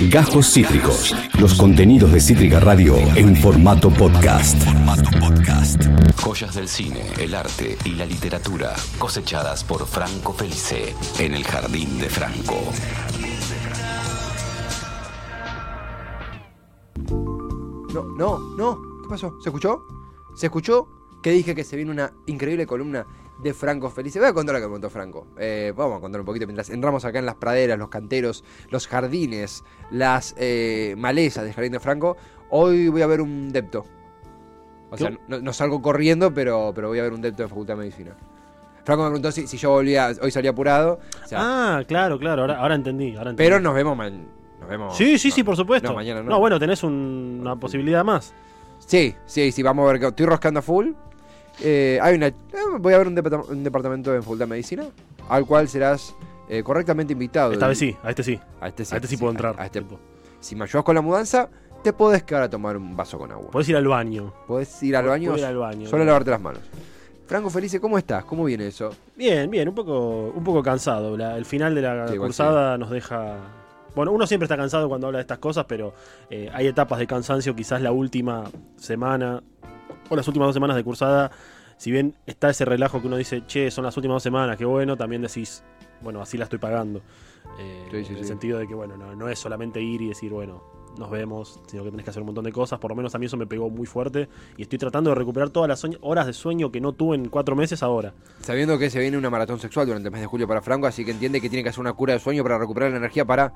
Gajos Cítricos. Los contenidos de Cítrica Radio en formato podcast. Joyas del cine, el arte y la literatura cosechadas por Franco Felice en el Jardín de Franco. No, no, no. ¿Qué pasó? ¿Se escuchó? ¿Se escuchó? Que dije que se viene una increíble columna de Franco Felice. Voy a contar lo que contó Franco. Eh, vamos a contar un poquito mientras entramos acá en las praderas, los canteros, los jardines, las eh, malezas del jardín de Franco. Hoy voy a ver un depto. O sea, no, no salgo corriendo, pero, pero voy a ver un depto de Facultad de Medicina. Franco me preguntó si, si yo volvía, hoy salía apurado. o sea, Ah, claro, claro, ahora, ahora entendí. Ahora entendí. pero nos vemos, man- nos vemos. Sí, sí, sí, no, por supuesto. No, mañana no. bueno, tenés un- una posibilidad más. Sí, sí, sí, vamos a ver que estoy roscando a full. Eh, hay una, eh, voy a ver un, departam- un departamento en Facultad de Medicina, al cual serás eh, correctamente invitado. Esta vez sí, a este sí. A este sí, A este sí puedo entrar. a este- Tipo. si me ayudas con la mudanza, te podés quedar a tomar un vaso con agua. Podés ir al baño. Podés ir al baño, ir al baño. solo lavarte las manos. Franco Felice, ¿cómo estás? ¿Cómo viene eso? Bien, bien, un poco, un poco cansado. La- el final de la Sí, cursada nos deja. Bueno, uno siempre está cansado cuando habla de estas cosas, pero eh, hay etapas de cansancio. Quizás la última semana o las últimas dos semanas de cursada, si bien está ese relajo que uno dice, che, son las últimas dos semanas, qué bueno, también decís, bueno, así la estoy pagando. Eh, Sí, sí, en el sí. sentido de que, bueno, no, no es solamente ir y decir, bueno, nos vemos, sino que tenés que hacer un montón de cosas. Por lo menos a mí eso me pegó muy fuerte y estoy tratando de recuperar todas las horas de sueño que no tuve en cuatro meses ahora. Sabiendo que se viene una maratón sexual durante el mes de julio para Franco, así que entiende que tiene que hacer una cura de sueño para recuperar la energía para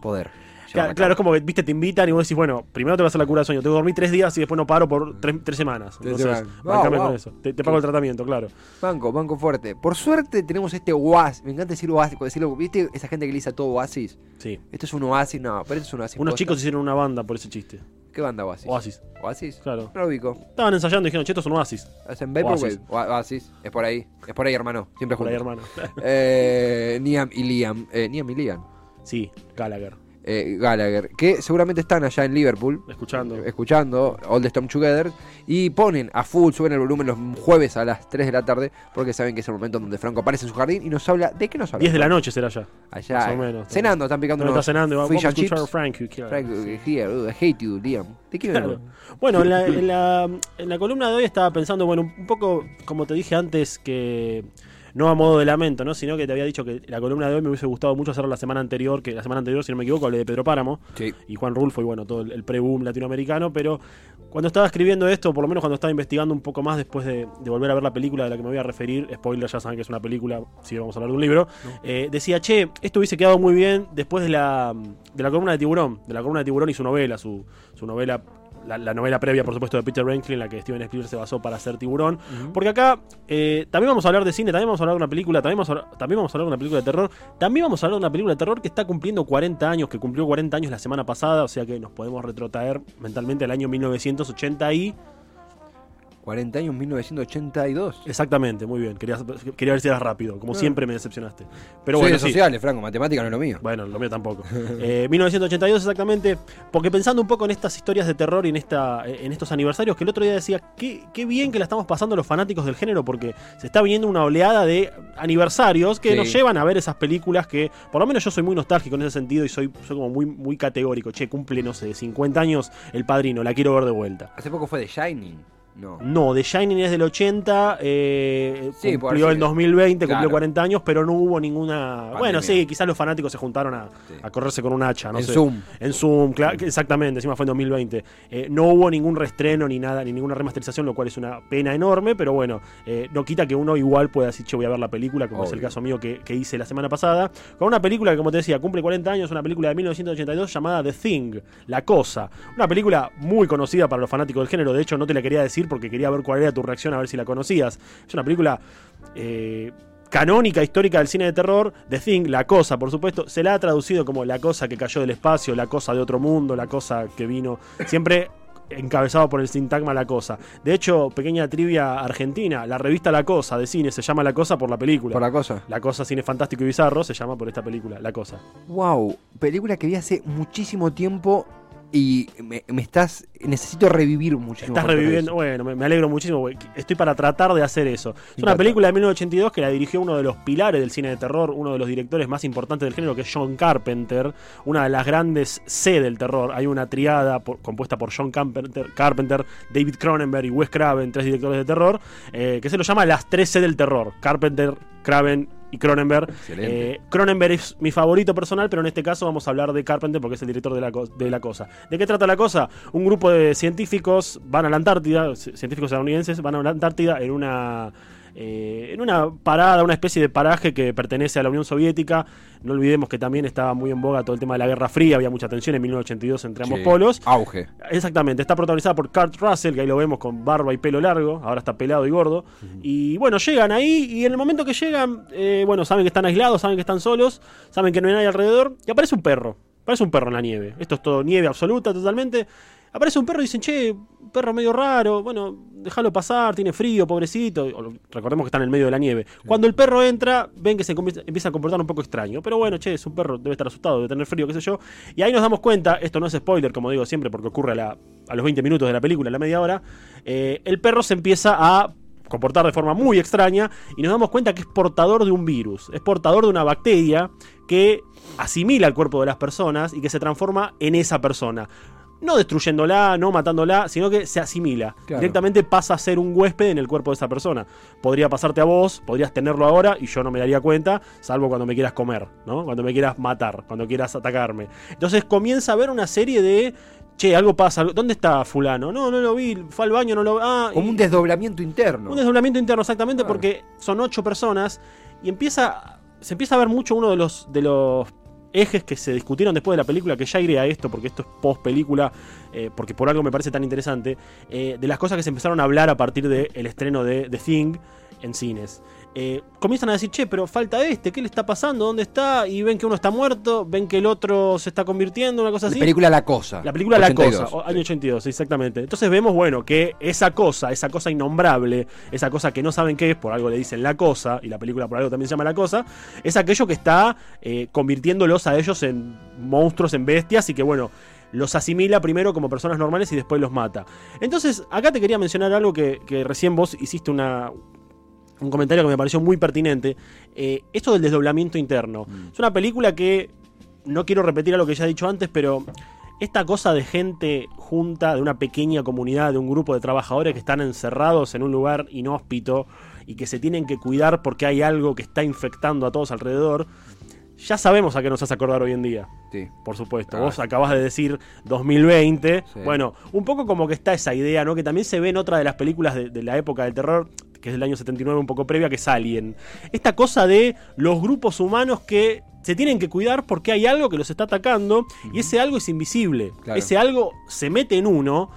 poder. Claro, es como que, viste, te invitan y vos decís, bueno, primero te vas a la cura de sueño, tengo que dormir tres días y después no paro por tres, tres semanas. Entonces, Wow, con eso. Te, te pago el tratamiento, claro. Banco, banco fuerte. Por suerte tenemos este oasis. Me encanta decir oasis. decirlo, ¿Viste esa gente que le dice todo oasis? Sí. Esto es un oasis, no, pero esto es un oasis. Unos posta. chicos hicieron una banda por ese chiste. ¿Qué banda oasis? Oasis. ¿Oasis? Claro. No lo ubico. Estaban ensayando y dijeron, che, estos son oasis. Hacen Vaporwave. Oasis. Oa- Oasis. Es por ahí. Es por ahí, hermano. Siempre Por ahí, juntos. hermano. Eh, Niam y Liam. Eh, Niam y Liam. sí, Gallagher. Eh, Gallagher. Que seguramente están allá en Liverpool. Escuchando. eh, Escuchando All the Storm Together. Y ponen a full, suben el volumen los jueves a las 3 de la tarde. Porque saben que es el momento donde Franco aparece en su jardín y nos habla. ¿De qué nos habla? 10 de la noche será. Allá. más o eh, menos. cenando, están picando No unos está cenando vamos a escuchar a. Frank. you. Frank, here, uh, I hate you, Liam. ¿De quién Claro. Bueno, en la, en, la, en la columna de hoy estaba pensando, bueno, un poco como te dije antes, que no a modo de lamento, ¿no? Sino que te había dicho que la columna de hoy me hubiese gustado mucho hacerla la semana anterior, que la semana anterior, si no me equivoco, hablé de Pedro Páramo Sí. y Juan Rulfo y bueno, todo el, el pre-boom latinoamericano, pero cuando estaba escribiendo esto, por lo menos cuando estaba investigando un poco más después de, de volver a ver la película de la que me voy a referir, spoiler, ya saben que es una película, si vamos a hablar de un libro, eh, decía, che, esto hubiese quedado muy bien después de la, de la columna de Tiburón, de la columna de Tiburón y su novela, su, su novela... La, la novela previa, por supuesto, de Peter Renklin, en la que Steven Spielberg se basó para hacer Tiburón. Porque acá eh, también vamos a hablar de cine, también vamos a hablar de una película, también vamos, a, también vamos a hablar de una película de terror, también vamos a hablar de una película de terror que está cumpliendo 40 años, que cumplió 40 años la semana pasada, o sea que nos podemos retrotraer mentalmente al año 1980 y... 40 años, 1982. Exactamente, muy bien. Quería, quería ver si eras rápido, como Ah. siempre me decepcionaste. Pero Soy bueno, de sí. sociales, Franco, matemática no es lo mío. Bueno, lo mío tampoco. Eh, 1982 exactamente, porque pensando un poco en estas historias de terror y en, esta, en estos aniversarios, que el otro día decía, qué, qué bien que la estamos pasando los fanáticos del género, porque se está viniendo una oleada de aniversarios que Sí. nos llevan a ver esas películas que, por lo menos yo soy muy nostálgico en ese sentido y soy, soy como muy, muy categórico. Che, cumple, no sé, 50 años El Padrino, la quiero ver de vuelta. Hace poco fue de Shining. No. No, The Shining es del 80, eh, Sí, cumplió que- 2020, claro. cumplió 40 años, pero no hubo ninguna... Pandemia. Bueno, sí, quizás los fanáticos se juntaron a, Sí. a correrse con un hacha, no en sé. Zoom. En Zoom, exactamente, encima fue en 2020. Eh, no hubo ningún restreno ni nada, ni ninguna remasterización, lo cual es una pena enorme, pero bueno, eh, no quita que uno igual pueda decir, che, voy a ver la película, como es el caso mío que, que hice la semana pasada, con una película que, como te decía, cumple 40 años, una película de 1982 llamada The Thing, La Cosa. Una película muy conocida para los fanáticos del género, de hecho no te la quería decir porque quería ver cuál era tu reacción, a ver si la conocías. Es una película... eh, canónica histórica del cine de terror, The Thing, La Cosa, por supuesto, se la ha traducido como La Cosa que cayó del espacio, La Cosa de otro mundo, La Cosa que vino, siempre encabezado por el sintagma La Cosa. De hecho, pequeña trivia argentina, la revista La Cosa de cine se llama La Cosa por la película. Por la cosa. La Cosa Cine Fantástico y Bizarro se llama por esta película, La Cosa. Wow, película que vi hace muchísimo tiempo y me, me estás. Necesito revivir muchísimo. Estás reviviendo, bueno, me, me alegro muchísimo. Estoy para tratar de hacer eso. Es una película de 1982 que la dirigió uno de los pilares del cine de terror, uno de los directores más importantes del género, que es John Carpenter, una de las grandes C del terror. Hay una triada por- compuesta por John Carpenter, Carpenter, David Cronenberg y Wes Craven, tres directores de terror, eh, que se lo llama las tres C del terror. Carpenter, Craven y Cronenberg. Eh, Cronenberg es mi favorito personal, pero en este caso vamos a hablar de Carpenter porque es el director de la, de la cosa. ¿De qué trata la cosa? Un grupo de científicos van a la Antártida, ci- científicos estadounidenses van a la Antártida en una eh, en una parada, una especie de paraje que pertenece a la Unión Soviética. No olvidemos que también estaba muy en boga todo el tema de la Guerra Fría, había mucha tensión en 1982 entre ambos Sí. polos. Auge. Exactamente, está protagonizada por Kurt Russell, que ahí lo vemos con barba y pelo largo, ahora está pelado y gordo. Y bueno, llegan ahí y en el momento que llegan, eh, bueno, saben que están aislados, saben que están solos, saben que no hay nadie alrededor y aparece un perro. Aparece un perro en la nieve. Esto es todo nieve absoluta totalmente. Aparece un perro y dicen, che, perro medio raro, bueno, déjalo pasar, tiene frío, pobrecito. O Recordemos que está en el medio de la nieve. Cuando el perro entra, ven que se empieza a comportar un poco extraño. Pero bueno, che, es un perro, debe estar asustado, debe tener frío, qué sé yo. Y ahí nos damos cuenta, esto no es spoiler, como digo siempre, porque ocurre a, la- a los 20 minutos de la película, a la media hora. eh, el perro se empieza a comportar de forma muy extraña y nos damos cuenta que es portador de un virus, es portador de una bacteria que asimila el cuerpo de las personas y que se transforma en esa persona. No destruyéndola, no matándola, sino que se asimila. Claro. Directamente pasa a ser un huésped en el cuerpo de esa persona. Podría pasarte a vos, podrías tenerlo ahora y yo no me daría cuenta, salvo cuando me quieras comer, ¿no? Cuando me quieras matar, cuando quieras atacarme. Entonces comienza a haber una serie de. Che, algo pasa. ¿Dónde está Fulano? No, no lo vi. Fue al baño, no lo Ah, Como y- un desdoblamiento interno. un desdoblamiento interno, exactamente, Claro. porque son ocho personas y empieza. Se empieza a ver mucho uno de los, de los ejes que se discutieron después de la película, que ya iré a esto, porque esto es post película, eh, porque por algo me parece tan interesante, eh, de las cosas que se empezaron a hablar a partir del estreno de The Thing en cines. Eh, comienzan a decir, che, pero falta este, ¿qué le está pasando? ¿Dónde está? Y ven que uno está muerto, ven que el otro se está convirtiendo, una cosa La así. película La Cosa. La película 82, La Cosa, sí. año 82, exactamente. Entonces vemos, bueno, que esa cosa, esa cosa innombrable, esa cosa que no saben qué es, por algo le dicen La Cosa, y la película por algo también se llama La Cosa, es aquello que está eh, convirtiéndolos a ellos en monstruos, en bestias, y que, bueno, los asimila primero como personas normales y después los mata. Entonces, acá te quería mencionar algo que, que recién vos hiciste una, un comentario que me pareció muy pertinente. Eh, esto del desdoblamiento interno. Es una película que no quiero repetir a lo que ya he dicho antes, pero esta cosa de gente junta, de una pequeña comunidad, de un grupo de trabajadores que están encerrados en un lugar inhóspito y que se tienen que cuidar porque hay algo que está infectando a todos alrededor. Ya sabemos a qué nos hace acordar hoy en día, Sí. por supuesto. Ah, Vos acabás de decir 2020. Sí. Bueno, un poco como que está esa idea, ¿no? Que también se ve en otra de las películas de, de la época del terror, que es del año 79, un poco previa, que es Alien. Esta cosa de los grupos humanos que se tienen que cuidar porque hay algo que los está atacando y ese algo es invisible. Claro. Ese algo se mete en uno.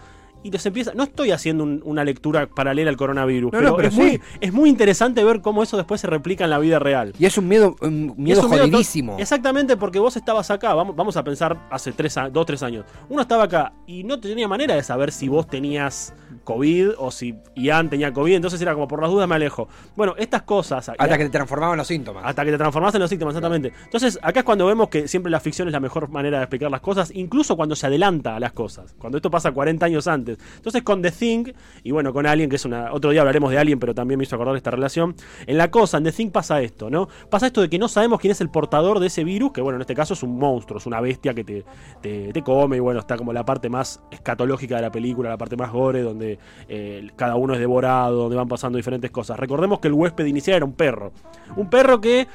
Y los empieza. No estoy haciendo un- una lectura paralela al coronavirus, No, pero, no, pero es, muy, es muy interesante ver cómo eso después se replica en la vida real. Y es un miedo, un miedo un jodidísimo. Exactamente, porque vos estabas acá, vamos, vamos a pensar hace tres, dos, tres años. Uno estaba acá y no tenía manera de saber si vos tenías COVID o si Ian tenía COVID, entonces era como por las dudas me alejo. Bueno, estas cosas... Hasta que te transformaban los síntomas. hasta que te transformaste en los síntomas, exactamente. Entonces, acá es cuando vemos que siempre la ficción es la mejor manera de explicar las cosas, incluso cuando se adelanta a las cosas, cuando esto pasa 40 años antes. Entonces, con The Thing, y bueno, con Alien, que es una. Otro día hablaremos de Alien, pero también me hizo acordar esta relación. En la cosa, en The Thing pasa esto, ¿no? Pasa esto de que no sabemos quién es el portador de ese virus, que bueno, en este caso es un monstruo, es una bestia que te, te, come, y bueno, está como la parte más escatológica de la película, la parte más gore, donde eh, cada uno es devorado, donde van pasando diferentes cosas. Recordemos que el huésped inicial era un perro. Un perro que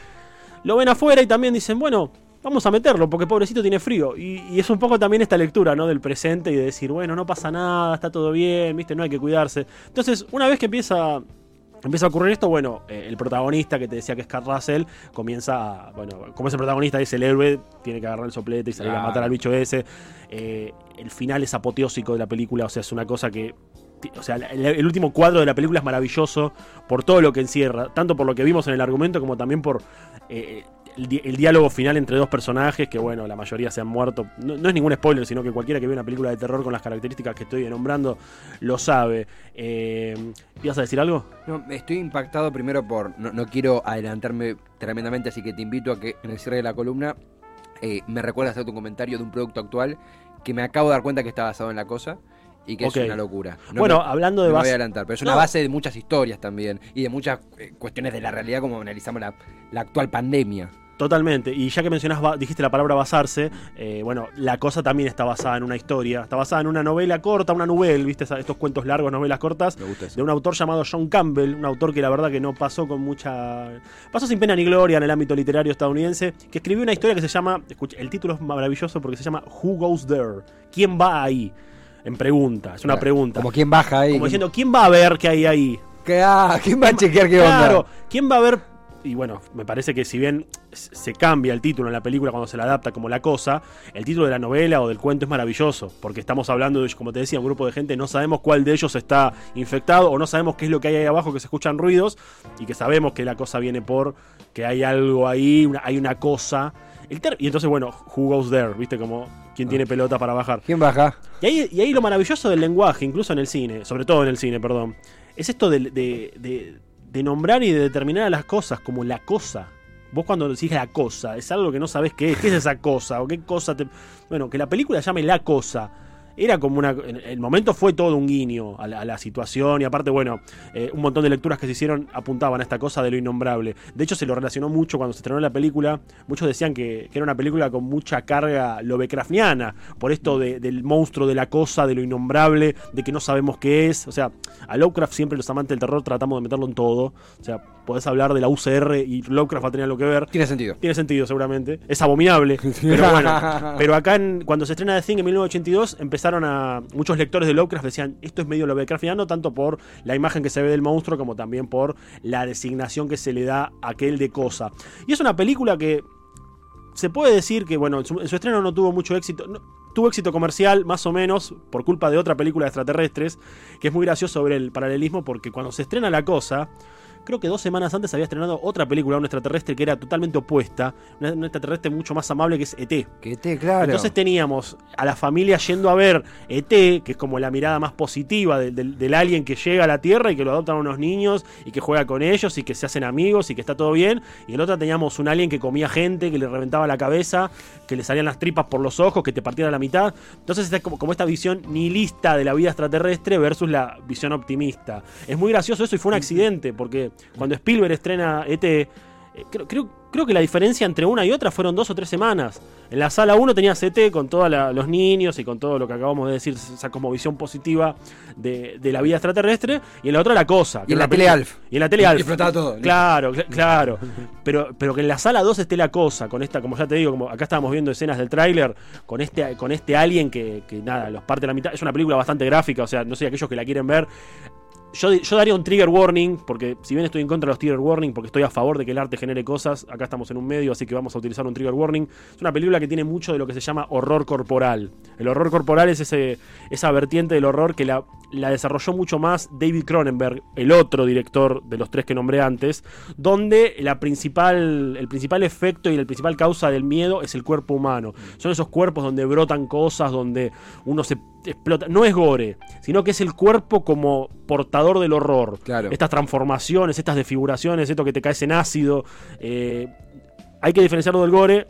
lo ven afuera y también dicen, bueno, vamos a meterlo porque pobrecito tiene frío. Y, y es un poco también esta lectura, ¿no? Del presente y de decir, bueno, no pasa nada, está todo bien, viste, no hay que cuidarse. Entonces, una vez que empieza... Empieza a ocurrir esto, bueno, eh, el protagonista que te decía que es Carl Russell comienza a, bueno, como es el protagonista, es el héroe, tiene que agarrar el soplete y salir a matar al bicho ese. Eh, el final es apoteósico de la película, o sea, es una cosa que o sea, el, el último cuadro de la película es maravilloso por todo lo que encierra, tanto por lo que vimos en el argumento como también por eh, el, di- el diálogo final entre dos personajes que, bueno, la mayoría se han muerto. No, es ningún spoiler, sino que cualquiera que ve una película de terror con las características que estoy nombrando lo sabe. Eh, ¿Ibas a decir algo? No, estoy impactado primero por. No, quiero adelantarme tremendamente, así que te invito a que en el cierre de la columna eh, me recuerda hacerte un comentario de un producto actual que me acabo de dar cuenta que está basado en la cosa y que Ok. es una locura. No bueno, me- hablando de no voy a adelantar, pero es No. una base de muchas historias también y de muchas eh, cuestiones de la realidad como analizamos la, la actual pandemia. Totalmente. Y ya que mencionás, dijiste la palabra basarse, eh, bueno, la cosa también está basada en una historia. Está basada en una novela corta, una novela, ¿viste? Estos cuentos largos, novelas cortas. Me gusta eso. De un autor llamado John Campbell, un autor que la verdad que no pasó con mucha. pasó sin pena ni gloria en el ámbito literario estadounidense, que escribió una historia que se llama. Escucha, el título es maravilloso porque se llama Who Goes There? ¿Quién va ahí? En pregunta, es una Claro, pregunta. Como quien baja ahí. Como diciendo, ¿quién va a ver qué hay ahí? ¿Qué- ah, ¿Quién va a chequear qué onda? Claro, ¿quién va a ver? Y bueno, me parece que si bien se cambia el título en la película cuando se la adapta como la cosa, el título de la novela o del cuento es maravilloso, porque estamos hablando de, como te decía, un grupo de gente, no sabemos cuál de ellos está infectado o no sabemos qué es lo que hay ahí abajo, que se escuchan ruidos y que sabemos que la cosa viene por que hay algo ahí, una- hay una cosa. El ter- y entonces, bueno, who goes there, ¿viste? Como quién tiene pelota para bajar. ¿Quién baja? Y ahí, y ahí lo maravilloso del lenguaje, incluso en el cine, sobre todo en el cine, perdón, es esto de, de- de- de nombrar y de determinar a las cosas como la cosa. Vos cuando decís la cosa, es algo que no sabés qué es, qué es esa cosa o qué cosa te... Bueno, que la película llame la cosa. Era como una... El momento fue todo un guiño a la, situación y aparte, bueno, eh, un montón de lecturas que se hicieron apuntaban a esta cosa de lo innombrable. De hecho, se lo relacionó mucho cuando se estrenó la película. Muchos decían que, era una película con mucha carga lovecraftiana, por esto de- del monstruo, de la cosa, de lo innombrable, de que no sabemos qué es. O sea, a Lovecraft siempre los amantes del terror tratamos de meterlo en todo. O sea, podés hablar de la UCR y Lovecraft va a tener algo que ver. Tiene sentido. Tiene sentido, seguramente. Es abominable. Pero bueno. Pero acá, en- cuando se estrena The Thing en 1982, empezaron a. Muchos lectores de Lovecraft decían: Esto es medio Lovecraftiano, tanto por la imagen que se ve del monstruo, como también por la designación que se le da a aquel de cosa. Y es una película que. Se puede decir que, bueno, en su, en su estreno no tuvo mucho éxito. no- tuvo éxito comercial, más o menos, por culpa de otra película de extraterrestres, que es muy gracioso sobre el paralelismo, porque cuando se estrena la cosa, creo que dos semanas antes había estrenado otra película, un extraterrestre que era totalmente opuesta, un extraterrestre mucho más amable que es ET. Que te, claro. Entonces teníamos a la familia yendo a ver ET, que es como la mirada más positiva del, del- del alien que llega a la Tierra y que lo adoptan unos niños y que juega con ellos y que se hacen amigos y que está todo bien. Y el otro teníamos un alien que comía gente, que le reventaba la cabeza, que le salían las tripas por los ojos, que te partían a la mitad. Entonces está como, como esta visión nihilista de la vida extraterrestre versus la visión optimista. Es muy gracioso eso y fue un accidente, porque cuando Spielberg estrena ET, eh, creo, creo, creo que la diferencia entre una y otra fueron dos o tres semanas. En la sala 1 tenía CT con todos los niños y con todo lo que acabamos de decir, esa como visión positiva de, de la vida extraterrestre, y en la otra la cosa. Y en la tele Alf. Y en la tele Y Alf. todo. Claro, cl- claro. Pero, pero que en la sala 2 esté la cosa, con esta, como ya te digo, como acá estábamos viendo escenas del tráiler, con este, con este alien que, que nada, los parte a la mitad. Es una película bastante gráfica, o sea, no sé, aquellos que la quieren ver. Yo, daría un trigger warning, porque si bien estoy en contra de los trigger warning, porque estoy a favor de que el arte genere cosas, acá estamos en un medio, así que vamos a utilizar un trigger warning. Es una película que tiene mucho de lo que se llama horror corporal. El horror corporal es ese, esa vertiente del horror que la, la desarrolló mucho más David Cronenberg, el otro director de los tres que nombré antes, donde la principal, el principal efecto y la principal causa del miedo es el cuerpo humano. Son esos cuerpos donde brotan cosas, donde uno se explota. No es gore, sino que es el cuerpo como portador del horror. Claro. Estas transformaciones, estas desfiguraciones, esto que te caes en ácido. eh, hay que diferenciarlo del gore,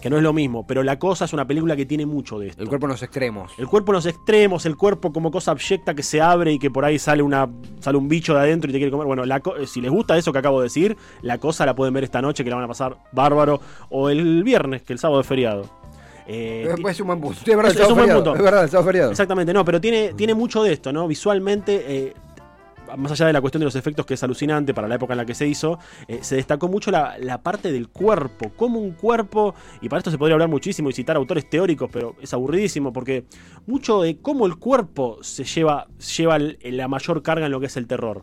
que no es lo mismo, pero La Cosa es una película que tiene mucho de esto. El cuerpo en los extremos. El cuerpo en los extremos, el cuerpo como cosa abyecta que se abre y que por ahí sale una sale un bicho de adentro y te quiere comer. Bueno, la eh, si les gusta eso que acabo de decir, la cosa la pueden ver esta noche que la van a pasar bárbaro o el viernes, que el sábado es feriado. Eh, es un buen punto. Sí, es verdad, Es- es un buen feriado. punto. Es verdad, sábado feriado. Exactamente, no, pero tiene, tiene mucho de esto, ¿no? Visualmente, eh, más allá de la cuestión de los efectos, que es alucinante para la época en la que se hizo, eh, se destacó mucho la, la parte del cuerpo, como un cuerpo, y para esto se podría hablar muchísimo y citar autores teóricos, pero es aburridísimo, porque mucho de cómo el cuerpo se lleva, lleva la mayor carga en lo que es el terror.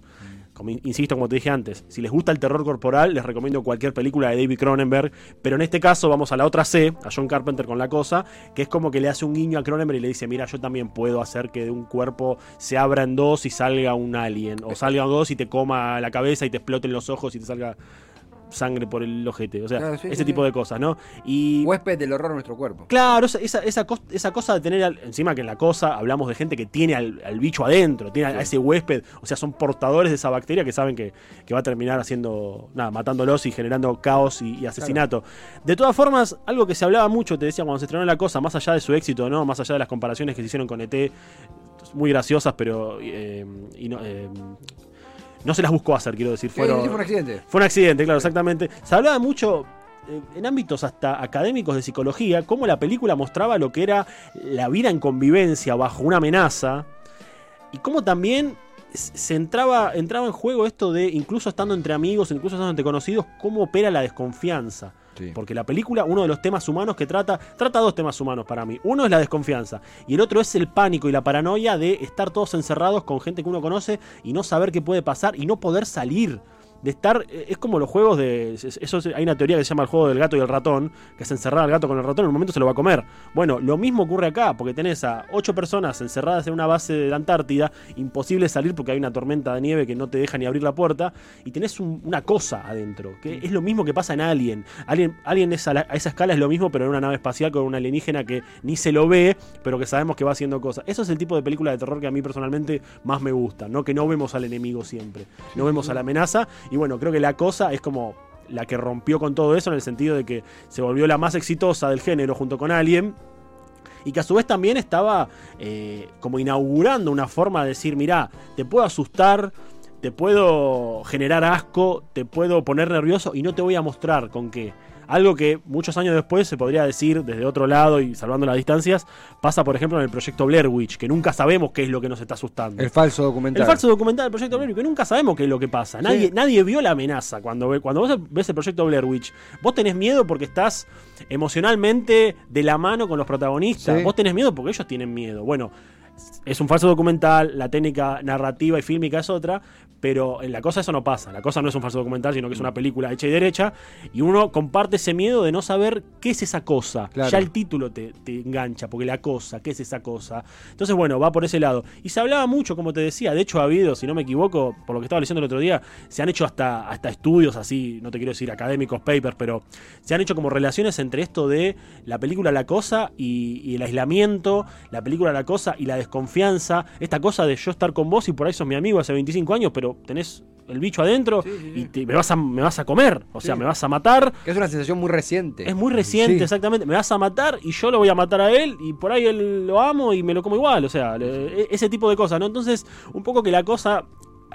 Como, in- insisto, como te dije antes, si les gusta el terror corporal, les recomiendo cualquier película de David Cronenberg, pero en este caso vamos a la otra C, a John Carpenter con la cosa, que es como que le hace un guiño a Cronenberg y le dice, mira, yo también puedo hacer que de un cuerpo se abra en dos y salga un alien, o salga dos y te coma la cabeza y te exploten los ojos y te salga... sangre por el ojete. O sea, Claro, sí, ese sí, tipo sí. de cosas, ¿no? Y Huésped del horror en nuestro cuerpo. Claro, esa, esa, esa cos- esa cosa de tener, al- encima que en la cosa hablamos de gente que tiene al, al bicho adentro, tiene a- a ese huésped, o sea, son portadores de esa bacteria que saben que, que va a terminar haciendo, nada, matándolos y generando caos y, y asesinato. De todas formas, algo que se hablaba mucho, te decía cuando se estrenó la cosa, más allá de su éxito, ¿no? Más allá de las comparaciones que se hicieron con ET, muy graciosas, pero eh, y no, eh, no se las buscó hacer, quiero decir. Fueron, fue un accidente. fue un accidente, claro, exactamente. Se hablaba mucho eh, en ámbitos hasta académicos de psicología, cómo la película mostraba lo que era la vida en convivencia bajo una amenaza y cómo también se entraba, entraba en juego esto de, incluso estando entre amigos, incluso estando entre conocidos, cómo opera la desconfianza. Porque la película, uno de los temas humanos que trata, trata dos temas humanos para mí. Uno es la desconfianza y el otro es el pánico y la paranoia de estar todos encerrados con gente que uno conoce y no saber qué puede pasar y no poder salir. De estar, eh, es como los juegos de. es- Eso es- hay una teoría que se llama el juego del gato y el ratón, que es encerrar al gato con el ratón, en un momento se lo va a comer. Bueno, lo mismo ocurre acá, porque tenés a ocho personas encerradas en una base de la Antártida, imposible salir porque hay una tormenta de nieve que no te deja ni abrir la puerta, y tenés un- una cosa adentro, que es lo mismo que pasa en Alien. Alien, Alien es a, la- a esa escala es lo mismo, pero en una nave espacial con una alienígena que ni se lo ve, pero que sabemos que va haciendo cosas. Eso es el tipo de película de terror que a mí personalmente más me gusta, ¿no? Que no vemos al enemigo siempre, no vemos a la amenaza, y bueno, creo que la cosa es como la que rompió con todo eso en el sentido de que se volvió la más exitosa del género junto con Alien. Y que a su vez también estaba eh, como inaugurando una forma de decir, mirá, te puedo asustar, te puedo generar asco, te puedo poner nervioso y no te voy a mostrar con qué. Algo que muchos años después se podría decir desde otro lado y salvando las distancias, pasa por ejemplo en el proyecto Blair Witch, que nunca sabemos qué es lo que nos está asustando. El falso documental. El falso documental del proyecto Blair Witch, que nunca sabemos qué es lo que pasa. Nadie, nadie vio la amenaza. Cuando, ve- cuando vos ves el proyecto Blair Witch, vos tenés miedo porque estás emocionalmente de la mano con los protagonistas. Sí. Vos tenés miedo porque ellos tienen miedo. Bueno, es un falso documental, la técnica narrativa y fílmica es otra, pero en la cosa eso no pasa. La cosa no es un falso documental, sino que es una película hecha y derecha, y uno comparte ese miedo de no saber qué es esa cosa. Claro. Ya el título te, te engancha, porque la cosa, ¿qué es esa cosa? Entonces, bueno, va por ese lado. Y se hablaba mucho, como te decía, de hecho ha habido, si no me equivoco, por lo que estaba leyendo el otro día, se han hecho hasta, hasta estudios así, no te quiero decir académicos, papers, pero se han hecho como relaciones entre esto de la película La Cosa y, y el aislamiento, la película La Cosa y la desconfianza, esta cosa de yo estar con vos y por ahí sos mi amigo hace 25 años, pero tenés el bicho adentro Sí, sí, sí. y te- me, vas a, me vas a comer, o sea, me vas a matar. Que es una sensación muy reciente. Es muy reciente, exactamente. Me vas a matar y yo lo voy a matar a él y por ahí él lo amo y me lo como igual. O sea, le- e- ese tipo de cosas, ¿no? Entonces, un poco que la cosa,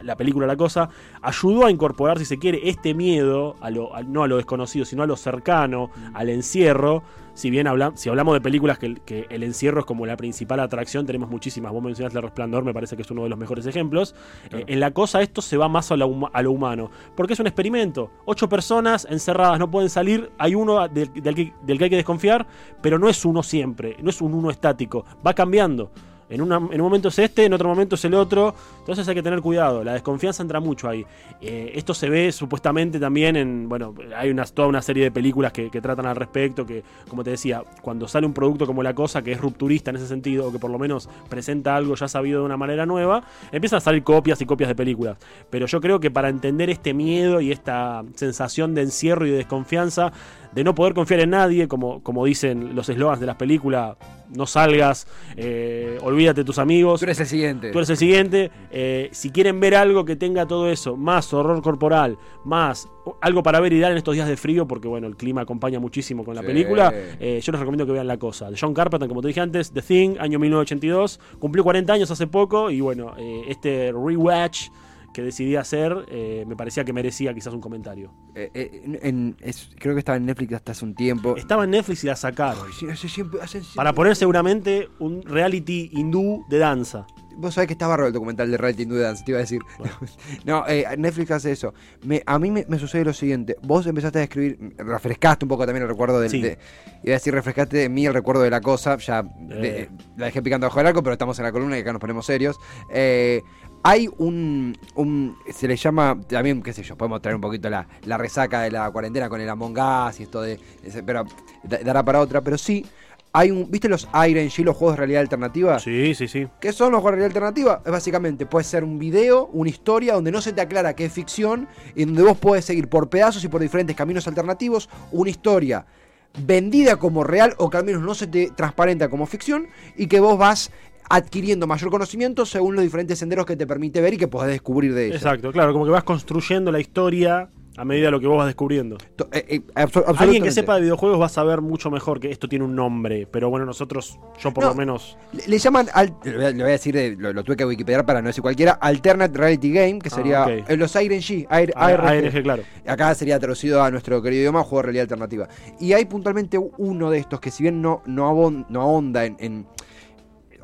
la película La Cosa, ayudó a incorporar, si se quiere, este miedo, a lo, a- no a lo desconocido, sino a lo cercano, al encierro. Si bien habla, si hablamos de películas que, el- que el encierro es como la principal atracción, tenemos muchísimas. Vos mencionaste El Resplandor, me parece que es uno de los mejores ejemplos. Eh, en la cosa esto se va más a lo, a lo humano, porque es un experimento. Ocho personas encerradas no pueden salir, hay uno del, del que, del que hay que desconfiar, pero no es uno siempre, no es un uno estático, va cambiando. En, una- en un momento es este, en otro momento es el otro. Entonces hay que tener cuidado. La desconfianza entra mucho ahí. Eh, esto se ve supuestamente también en. Bueno, hay una, toda una serie de películas que, que tratan al respecto. Que, como te decía, cuando sale un producto como La Cosa, que es rupturista en ese sentido, o que por lo menos presenta algo ya sabido de una manera nueva, empiezan a salir copias y copias de películas. Pero yo creo que para entender este miedo y esta sensación de encierro y de desconfianza, de no poder confiar en nadie, como, como dicen los eslogans de las películas, no salgas, eh, olvídate de tus amigos. Tú eres el siguiente. Tú eres el siguiente. Eh, si quieren ver algo que tenga todo eso, más horror corporal, más algo para ver y dar en estos días de frío, porque bueno, el clima acompaña muchísimo con la Sí. película, eh, yo les recomiendo que vean La Cosa. De John Carpenter, como te dije antes, The Thing, año 1982, cumplió 40 años hace poco y bueno, este rewatch que decidí hacer, eh, me parecía que merecía quizás un comentario. Eh, eh, en- en- es- creo que estaba en Netflix hasta hace un tiempo. Estaba en Netflix y la sacaron. Hace siempre- siempre- Para poner seguramente un reality hindú de danza. Vos sabés que está barro el documental de Reality New Dance, te iba a decir. No, Netflix hace eso. Me- a mí me, me sucede lo siguiente. Vos empezaste a escribir, refrescaste un poco también el recuerdo del... Sí. de- iba a decir, refrescaste de mí el recuerdo de la cosa. Ya de- la dejé picando bajo el arco, pero estamos en la columna y acá nos ponemos serios. Hay un, un- Se le llama... También, qué sé yo, podemos traer un poquito la, la resaca de la cuarentena con el Among Us y esto de... pero da- dará para otra. Pero sí, hay un. ¿Viste los IRNG, los juegos de realidad alternativa? Sí, sí, sí. ¿Qué son los juegos de realidad alternativa? Es básicamente, puede ser un video, una historia donde no se te aclara que es ficción y donde vos podés seguir por pedazos y por diferentes caminos alternativos una historia vendida como real o que al menos no se te transparenta como ficción y que vos vas adquiriendo mayor conocimiento según los diferentes senderos que te permite ver y que podés descubrir de ella. Exacto, claro, como que vas construyendo la historia a medida de lo que vos vas descubriendo. Eh, eh, abso- Alguien que sepa de videojuegos va a saber mucho mejor que esto tiene un nombre, pero bueno, nosotros, yo por No. lo menos... Le, le llaman, al- le voy a- decir, eh, lo, lo tuve que wikipediar para no decir cualquiera, Alternate Reality Game, que Ah, sería eh, los IRNG, AR- ARG. ARG, claro. Acá sería traducido a nuestro querido idioma, juego de realidad alternativa. Y hay puntualmente uno de estos que si bien no, no, abon- no ahonda en, en-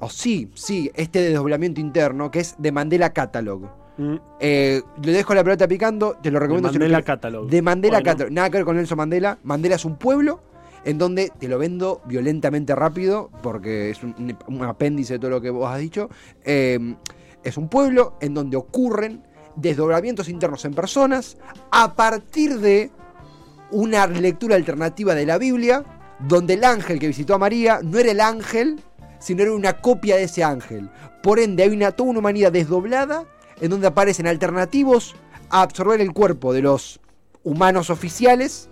O sí, sí, este desdoblamiento interno, que es de Mandela Catalog. Mm, Eh, le dejo la pelota picando, te lo recomiendo. de si Mandela quieres. Catalog. De Mandela Bueno. Catalog. Nada que ver con Nelson Mandela. Mandela es un pueblo en donde te lo vendo violentamente rápido, porque es un, un apéndice de todo lo que vos has dicho. Eh, es un pueblo en donde ocurren desdoblamientos internos en personas a partir de una lectura alternativa de la Biblia, donde el ángel que visitó a María no era el ángel, sino era una copia de ese ángel. Por ende, hay una, toda una humanidad desdoblada en donde aparecen alternativos a absorber el cuerpo de los humanos oficiales,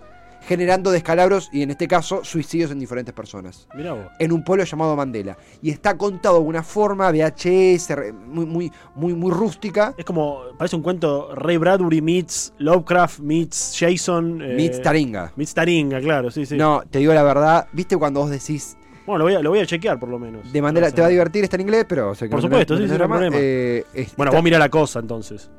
generando descalabros y en este caso suicidios en diferentes personas. Mirá vos. En un pueblo llamado Mandela. Y está contado de una forma VHS, muy, muy, muy, muy rústica. Es como, parece un cuento Ray Bradbury meets Lovecraft meets Jason. eh, Meets Taringa. Meets Taringa, claro, sí, sí. No, te digo la verdad, ¿viste cuando vos decís Bueno, lo voy, a, lo voy a chequear por lo menos. de sea, te va a divertir, está en inglés, pero... Por no- supuesto, no- sí, no es drama, problema. eh, está- Bueno, vos mirá la cosa entonces.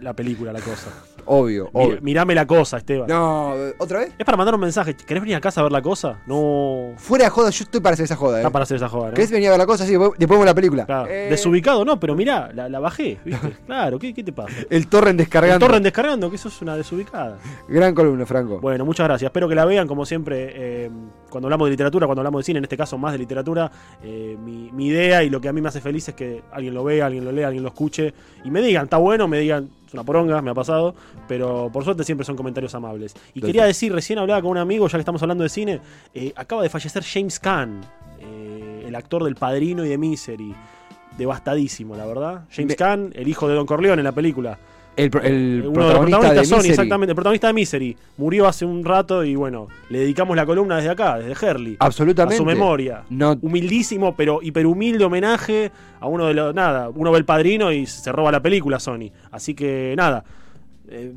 La película, la cosa. Obvio, obvio. mirame la cosa, Esteban. No, eh, ¿otra vez? Es para mandar un mensaje. ¿Querés venir a casa a ver la cosa? No. Fuera de joda, yo estoy para hacer esa joda, ¿eh? Está para hacer esa joda, ¿no? ¿Querés venir a ver la cosa? Sí, después vemos la película. Claro. Eh, Desubicado, no, pero mirá, la, la bajé, ¿viste? Claro, ¿qué, qué te pasa? El torrent El descargando. torrent descargando, que eso es una desubicada. Gran columna, Franco. Bueno, muchas gracias. Espero que la vean, como siempre, eh, cuando hablamos de literatura, cuando hablamos de cine, en este caso más de literatura, eh, mi, mi idea y lo que a mí me hace feliz es que alguien lo vea, alguien lo lea, alguien lo escuche y me digan, está bueno, me digan, es una poronga, me ha pasado, pero por suerte siempre son comentarios amables. Y quería decir, recién hablaba con un amigo, ya que estamos hablando de cine, eh, acaba de fallecer James Caan, eh, el actor del Padrino y de Misery. Devastadísimo, la verdad. James Me- Caan, el hijo de Don Corleone en la película. El, el Eh, Uno de los protagonista de protagonistas, Sony, Misery. exactamente, el protagonista de Misery. Murió hace un rato y bueno, le dedicamos la columna desde acá, desde Herley. Absolutamente. A su memoria. No, Humildísimo, pero hiperhumilde homenaje a uno de los. Nada, uno ve el padrino y se roba la película Sony. Así que nada. eh,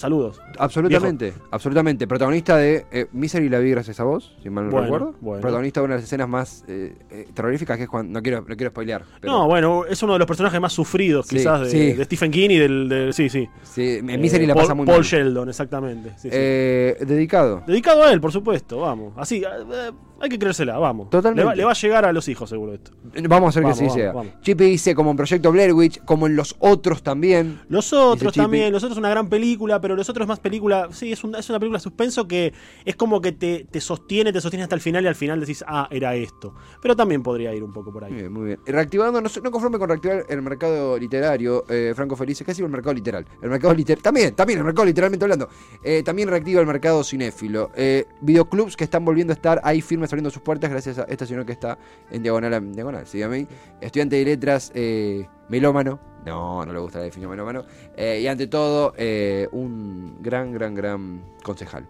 saludos. absolutamente, absolutamente. Protagonista de eh, Misery la vi gracias a vos, si mal no Bueno, recuerdo. bueno. Protagonista de una de las escenas más eh, eh, terroríficas que es cuando. No quiero, no quiero spoilear. Pero, No, bueno, es uno de los personajes más sufridos Sí, quizás de, sí. de Stephen King y del. de- sí, sí. sí, en Eh, Misery la Paul- pasa muy Paul mal. Sheldon, exactamente. sí. Eh, dedicado. Dedicado a él, por supuesto, vamos. Así, eh, hay que creérsela, vamos. Totalmente. Le va, le va a llegar a los hijos, seguro esto. Vamos a hacer Vamos, que sí vamos, sea. vamos. Chippy dice como en Proyecto Blair Witch, como en los otros también. Los otros también, los otros una gran película, pero los otros más película, sí, es, un- es una película de suspenso que es como que te, te sostiene, te sostiene hasta el final y al final decís, ah, era esto. Pero también podría ir un poco por ahí. Muy bien, muy bien. Reactivando, no conforme con reactivar el mercado literario, eh, Franco Felices, casi el mercado literal. El mercado literal, también, también, el mercado literalmente hablando. Eh, también reactiva el mercado cinéfilo. Eh, videoclubs que están volviendo a estar ahí firmes abriendo sus puertas gracias a esta señora que está en diagonal, diagonal, a mí. Estudiante de letras, eh, melómano. No, no le gusta la definición melómano. Eh, y ante todo, eh, un gran, gran, gran concejal.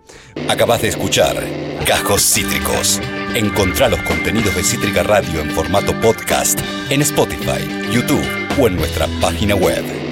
Acabas de escuchar Cajos Cítricos. Encontrá los contenidos de Cítrica Radio en formato podcast en Spotify, YouTube o en nuestra página web.